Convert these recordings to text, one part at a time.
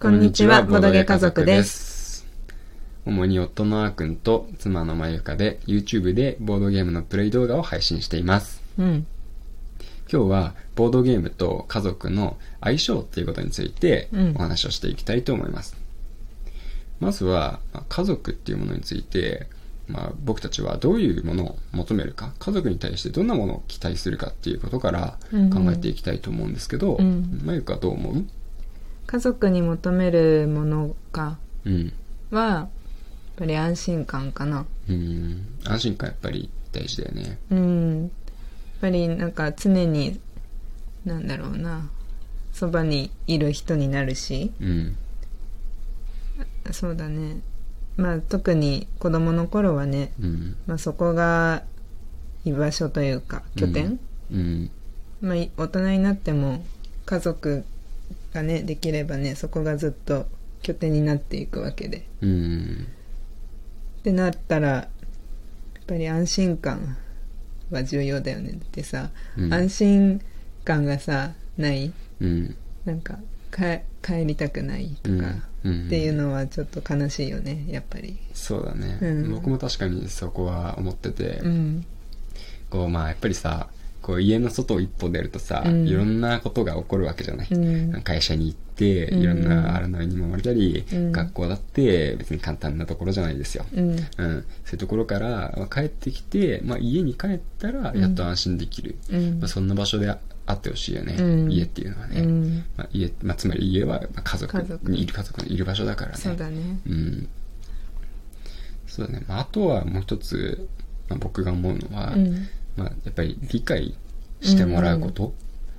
こんにちは、ボドゲ家族です。主に夫のあーくんと妻のまゆかで YouTube でボードゲームのプレイ動画を配信しています。うん。今日はボードゲームと家族の相性っていうことについてうんお話をしていきたいと思います。まずは、まあ家族っていうものについて、まあ、僕たちはどういうものを求めるか、家族に対してどんなものを期待するかっていうことからうんうん考えていきたいと思うんですけど、うんまゆかどう思う？家族に求めるものかうん。は、やっぱり安心感かな。うん。安心感やっぱり大事だよね。うん。やっぱりなんか常に、なんだろうな、そばにいる人になるし、うん。そうだね。まあ特に子供の頃はね、うん。まあそこが居場所というか拠点、うん。まあい大人になっても家族がねできればねそこがずっと拠点になっていくわけで。うん。ってなったらやっぱり安心感は重要だよね。ってさ、うん。安心感がさない。うん。なんかか帰りたくないとか、うん。っていうのはちょっと悲しいよねやっぱり。そうだね、うん。僕も確かにそこは思ってて、うん。こうまあやっぱりさこう家の外を一歩出るとさ、うん。いろんなことが起こるわけじゃない、うん。会社に行ってうん。いろんな荒波にもまれたり、うん。学校だって別に簡単なところじゃないですよ、うん。うん、そういうところからまあ帰ってきて、まあ、家に帰ったらやっと安心できる、うん。まあ、そんな場所でああってほしいよね、うん。家っていうのはね、うん。まあ家まあ、つまり家は家族。にいる家族のいる場所だからね。そうだね。うん。そうだね。まあ、あとはもう一つ、まあ、僕が思うのは、うんまあ、やっぱり理解してもらうこと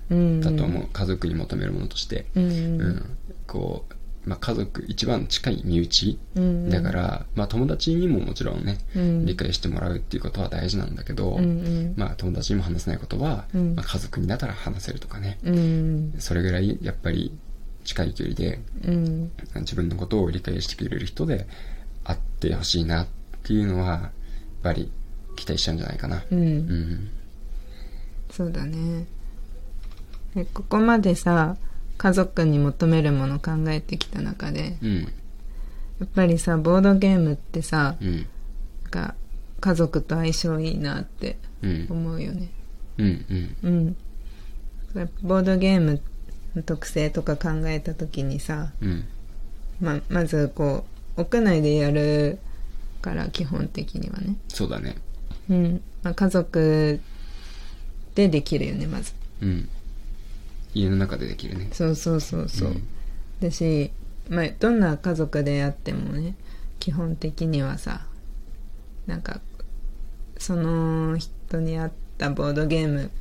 うん。だと思う。家族に求めるものとして。うん。うん。こう、まあ、家族、一番近い身内うん。だから、まあ、友達にももちろんね、うん。理解してもらうっていうことは大事なんだけど、まあ、友達にも話せないことは、うん。まあ、家族になったら話せるとかね。うん。それぐらい、やっぱり、近い距離で、うん。自分のことを理解してくれる人であってほしいなっていうのは、やっぱり期待しちゃうんじゃないかな。ううんん。そうだねえここまでさ家族に求めるもの考えてきた中でうん。やっぱりさボードゲームってさうん。なんか家族と相性いいなってうん。思うよねうん。うん。うんボードゲームの特性とか考えた時にさ、うん。ままずこう屋内でやるから基本的にはねそうだね。うん、まあ、家族でできるよねまずうん。家の中でできるね。そうそうそうそう、うんだし、まあ、どんな家族であってもね基本的にはさなんかその人に合ったボードゲーム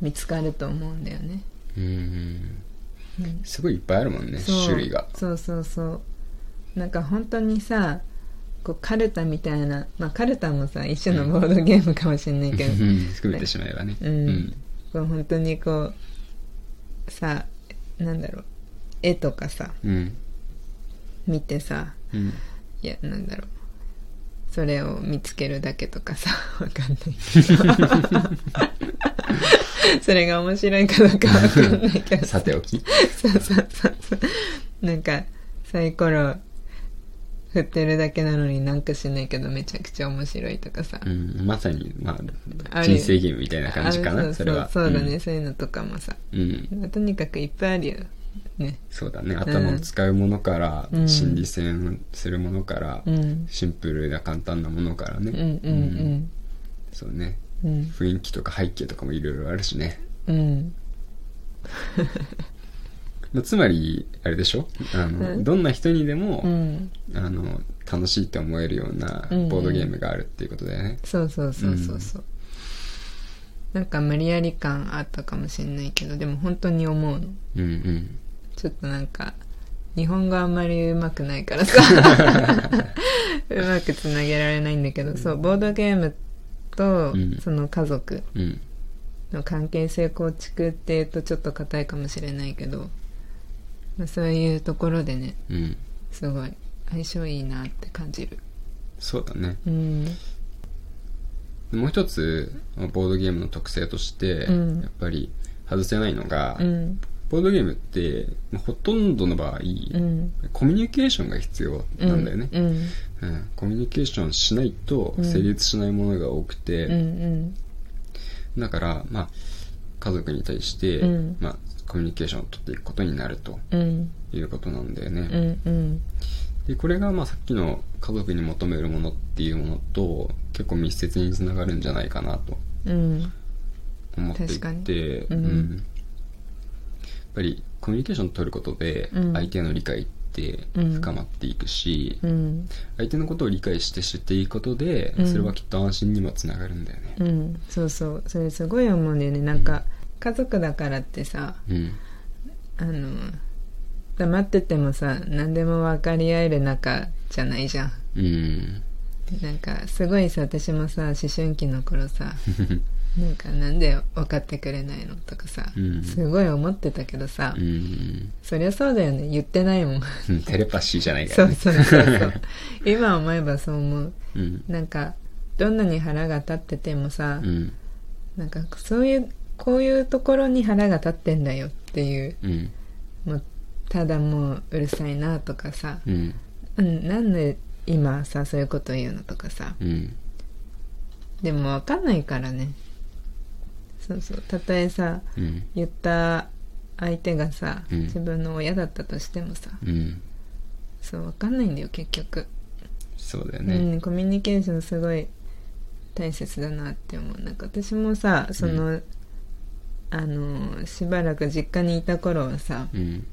見つかると思うんだよね、うん。うん、すごいいっぱいあるもんね、種類が。そうそうそうなんか本当にさこうカルタみたいなまあカルタもさ一種のボードゲームかもしれないけど、うん。含めてしまえばね。うん。こう本当にこうさなんだろう。絵とかさうん。見てさうん。いやなんだろう。それを見つけるだけとかさ わかんないけど。それが面白いかどうかわかんないけど。さておき。そうそうそうそう。なんかサイコロ振ってるだけなのになんかしないけどめちゃくちゃ面白いとかさ、うん。まさに、まあ、人生ゲームみたいな感じかな、あそうそれは。そうそうだね、そういうのとかもさ。うん。うん。とにかくいっぱいあるよね。そうだね。頭を使うものから、うん。心理戦するものから、うん。シンプルな簡単なものからね、うんうんそうねうん。うん。雰囲気とか背景とかもいろいろあるしね、うん。まあ、つまりあれでしょ？あの、うん。どんな人にでも、うん。あの楽しいって思えるようなうん。うんボードゲームがあるっていうことだよね、そうそうそうそうそう、なんか無理やり感あったかもしれないけどでも本当に思うの。うん、うん。ちょっとなんか日本語あんまりうまくないからさ。うまくつなげられないんだけどそうボードゲームとうん。その家族うん。の関係性構築っていうとちょっと硬いかもしれないけど、まあ、そういうところでねうん。すごい相性いいなって感じる。そうだね。うん。もう一つボードゲームの特性として、うん。やっぱり外せないのが、うん。ボードゲームって、まあほとんどの場合、うん。コミュニケーションが必要なんだよね。うん。うん。コミュニケーションしないと成立しないものが多くて、だから、まあ、家族に対して、うん。まあ、コミュニケーションを取っていくことになるとうん。いうことなんだよね。うんうん。で、これが、まあ、さっきの家族に求めるものっていうものと、結構密接につながるんじゃないかなとうん思ってい確かに。て、うん。やっぱりコミュニケーションを取ることでうん。相手の理解って深まっていくし、うん。相手のことを理解して知っていくことで、うん。それはきっと安心にもつながるんだよね。うん。そうそう。それすごい思うんだよね。なんか家族だからってさうん。あの黙っててもさ何でも分かり合える仲じゃないじゃんうん。なんかすごいさ私もさ思春期の頃さ なんかなんで分かってくれないのとかさ、うんすごい思ってたけどさ、うん。そりゃそうだよね言ってないもんテレパシーじゃないかそうらね。そうそうそう 今思えばそう思ううん。なんかどんなに腹が立っててもさ、うん。なんかそういうこういうところに腹が立ってんだよっていううん。もうただもううるさいなとかさ、うん。うん、なんで今さそういうこと言うのとかさうん。でも分かんないからねそうそうたとえさうん。言った相手がさ、うん自分の親だったとしてもさうん。そう分かんないんだよ結局、そうだようね。ん、コミュニケーションすごい大切だなって思うなんか私もさその、あのしばらく実家にいた頃はさうん。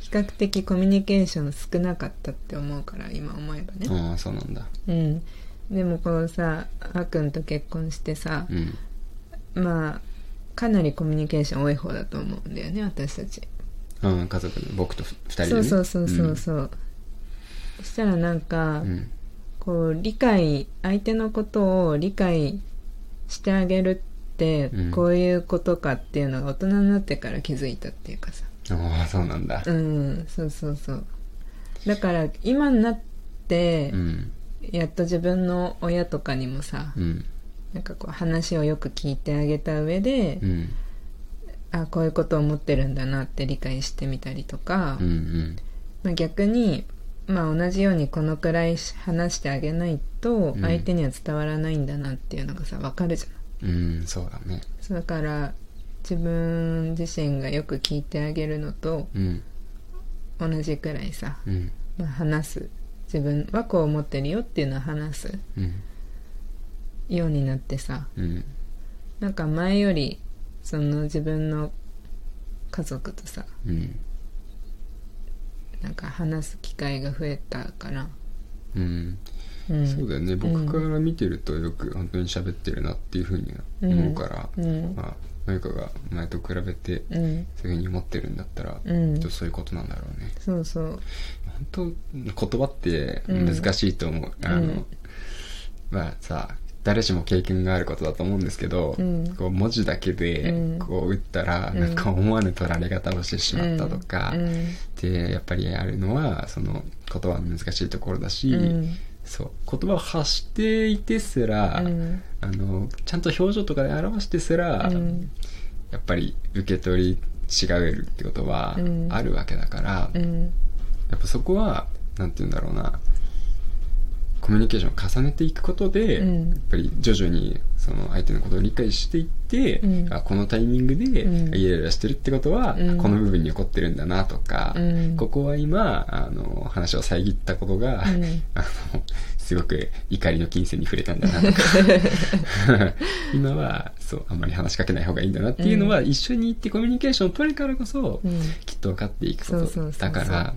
比較的コミュニケーション少なかったって思うから今思えばねああ、そうなんだ。うんでもこうさあーくんと結婚してさう、ん。まあかなりコミュニケーション多い方だと思うんだよね私たちああ、家族の僕と二人でね。そうそうそうそうそう、そしたらなんか、うん。こう理解相手のことを理解してあげるってうんこういうことかっていうのが大人になってから気づいたっていうかさああ、そうなんだ。うんそうそうそうだから今になってうん。やっと自分の親とかにもさうん。なんかこう話をよく聞いてあげた上で、うん。あこういうことを思ってるんだなって理解してみたりとか、うん。うん。まあ、逆に、まあ、同じようにこのくらい話してあげないとうん相手には伝わらないんだなっていうのがさ分かるじゃんうん、そうだね。だから自分自身がよく聞いてあげるのと。同じくらいさ、うん。まあ、話す自分はこう思ってるよっていうのを話すうん。ようになってさうん。なんか前よりその自分の家族とさうん。なんか話す機会が増えたから、うん。うん、そうだよね。僕から見てるとよく本当に喋ってるなっていうふうに思うから、うん。まあ、まゆかが前と比べてうん。そういうふうに思ってるんだったら、うん。きっとそういうことなんだろうね。そうそう。本当言葉って難しいと思う、あの、うんまあさ誰しも経験があることだと思うんですけど、うん。こう文字だけでうん。こう打ったら、うん。なんか思わぬ取られ方をしてしまったとか、うん。でやっぱりあるのはその言葉の難しいところだし、うんそう。言葉を発していてすら、うん。あのちゃんと表情とかで表してすら、うん。やっぱり受け取り違えるってことはうん。あるわけだから、うん。やっぱそこはなんて言うんだろうなコミュニケーションを重ねていくことで、うん。やっぱり徐々にその相手のことを理解していって、うん。あこのタイミングでうん。イライラしてるってことは、うん。この部分に起こってるんだなとか、うん。ここは今あの話を遮ったことが、うん。あのすごく怒りの金銭に触れたんだなとか。今はそうあんまり話しかけない方がいいんだなっていうのは、一緒に行ってコミュニケーションを取るからこそ、うん。きっと分かっていくことだから。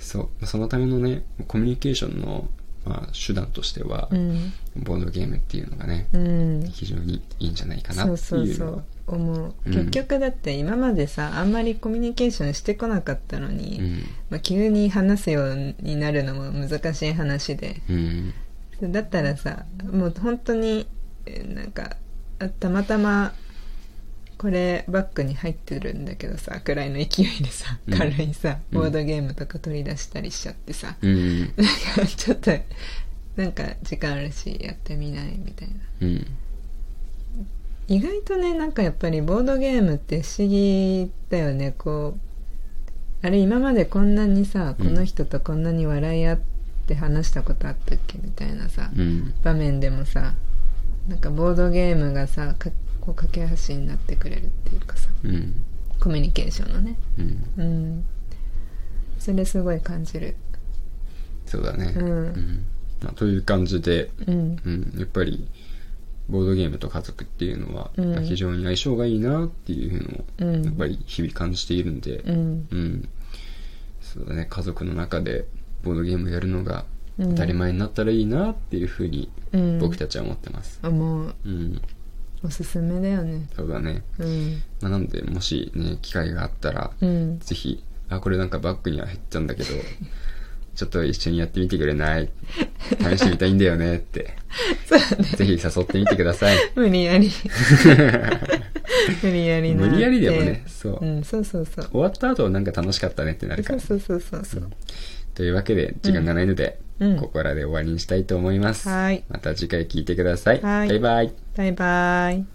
そのためのねコミュニケーションの、まあ、手段としては、うん。ボードゲームっていうのがね、うん。非常にいいんじゃないかなっていうのは。思う、うん。結局だって今までさあんまりコミュニケーションしてこなかったのに、うん。まあ、急に話すようになるのも難しい話で。うん。だったらさもう本当にえーなんかあたまたまこれバッグに入ってるんだけどさくらいの勢いでさうん。軽いさ、うん。ボードゲームとか取り出したりしちゃってさ、うん。なんかちょっとなんか時間あるしやってみないみたいな。うん。意外とねなんかやっぱりボードゲームって不思議だよね。こうあれ今までこんなにさこの人とこんなに笑い合って話したことあったっけみたいなさ、うん。場面でもさなんかボードゲームがさかこう架け橋になってくれるっていうかさうん。コミュニケーションのね。うん。うん。それすごい感じる。そうだね。うん。まあ、という感じで、うん。うん、やっぱりボードゲームと家族っていうのは、非常に相性がいいなっていうのを、うん。やっぱり日々感じているんで、うん。うん。そうだね。家族の中でボードゲームやるのがうん当たり前になったらいいなっていうふうにうん。僕たちは思ってます。もううん、おすすめだよね。そうだね、うん。まあ、なのでもしね機会があったら、うん。ぜひあこれなんかバッグには入っちゃうんだけど ちょっと一緒にやってみてくれない？試してみたいんだよねって。そうだね。ぜひ誘ってみてください。無理やり。無理やりな無理やりでもねそう、うんそうそうそう。終わった後なんか楽しかったねってなるから。そうそうそうそうそう。というわけで時間がないので、うん。ここらで終わりにしたいと思います、はい。また次回聞いてください、はい。バイバイ。バイバイ